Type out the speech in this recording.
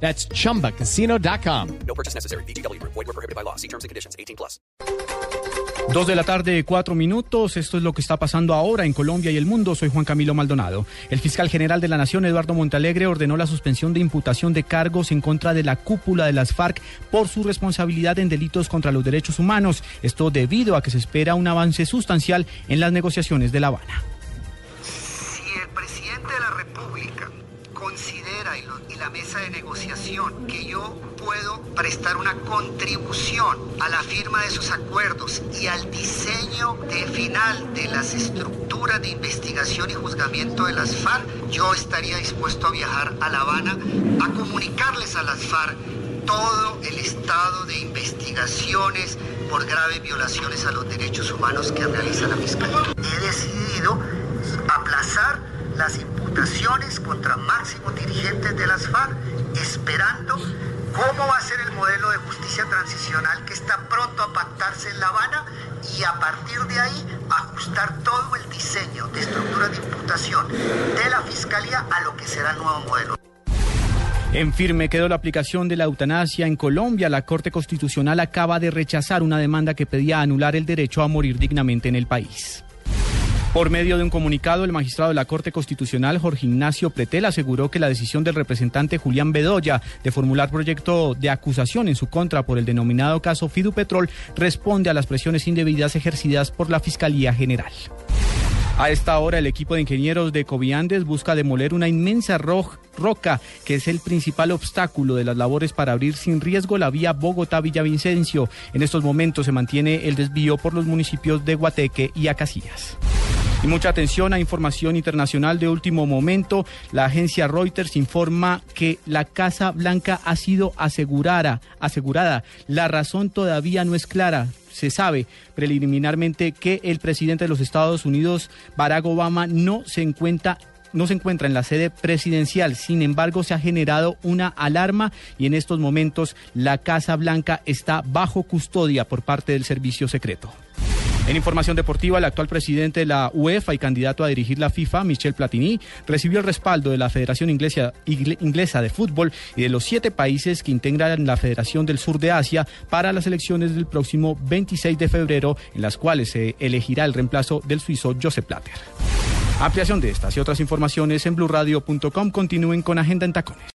That's chumbacasino.com. No purchase necessary. BGW. Void were prohibited by law. See terms and conditions. 18 plus. Dos de la tarde, cuatro minutos. Esto es lo que está pasando ahora en Colombia y el mundo. Soy Juan Camilo Maldonado. El fiscal general de la Nación, Eduardo Montalegre, ordenó la suspensión de imputación de cargos en contra de la cúpula de las FARC por su responsabilidad en delitos contra los derechos humanos. Esto debido a que se espera un avance sustancial en las negociaciones de La Habana. Considera y, la mesa de negociación que yo puedo prestar una contribución a la firma de esos acuerdos y al diseño de final de las estructuras de investigación y juzgamiento de las FARC, yo estaría dispuesto a viajar a La Habana a comunicarles a las FARC todo el estado de investigaciones por graves violaciones a los derechos humanos que realiza la Fiscalía. He decidido aplazar las imputaciones contra máximos dirigentes de las FARC, esperando cómo va a ser el modelo de justicia transicional que está pronto a pactarse en La Habana y a partir de ahí ajustar todo el diseño de estructuras de imputación de la Fiscalía a lo que será el nuevo modelo. En firme quedó la aplicación de la eutanasia en Colombia. La Corte Constitucional acaba de rechazar una demanda que pedía anular el derecho a morir dignamente en el país. Por medio de un comunicado, el magistrado de la Corte Constitucional, Jorge Ignacio Pretel, aseguró que la decisión del representante Julián Bedoya de formular proyecto de acusación en su contra por el denominado caso Fidupetrol responde a las presiones indebidas ejercidas por la Fiscalía General. A esta hora, el equipo de ingenieros de Coviandes busca demoler una inmensa ro- roca que es el principal obstáculo de las labores para abrir sin riesgo la vía Bogotá-Villavicencio. En estos momentos se mantiene el desvío por los municipios de Guateque y Acacías. Y mucha atención a información internacional de último momento. La agencia Reuters informa que la Casa Blanca ha sido asegurada. asegurada. La razón todavía no es clara. Se sabe preliminarmente que el presidente de los Estados Unidos, Barack Obama, no se encuentra no se encuentra en la sede presidencial. Sin embargo, se ha generado una alarma y en estos momentos la Casa Blanca está bajo custodia por parte del servicio secreto. En información deportiva, el actual presidente de la UEFA y candidato a dirigir la FIFA, Michel Platini, recibió el respaldo de la Federación Inglesa, de Fútbol y de los siete países que integran la Federación del Sur de Asia para las elecciones del próximo 26 de febrero, en las cuales se elegirá el reemplazo del suizo Josep Platter. Ampliación de estas y otras informaciones en blurradio.com. Continúen con Agenda en Tacones.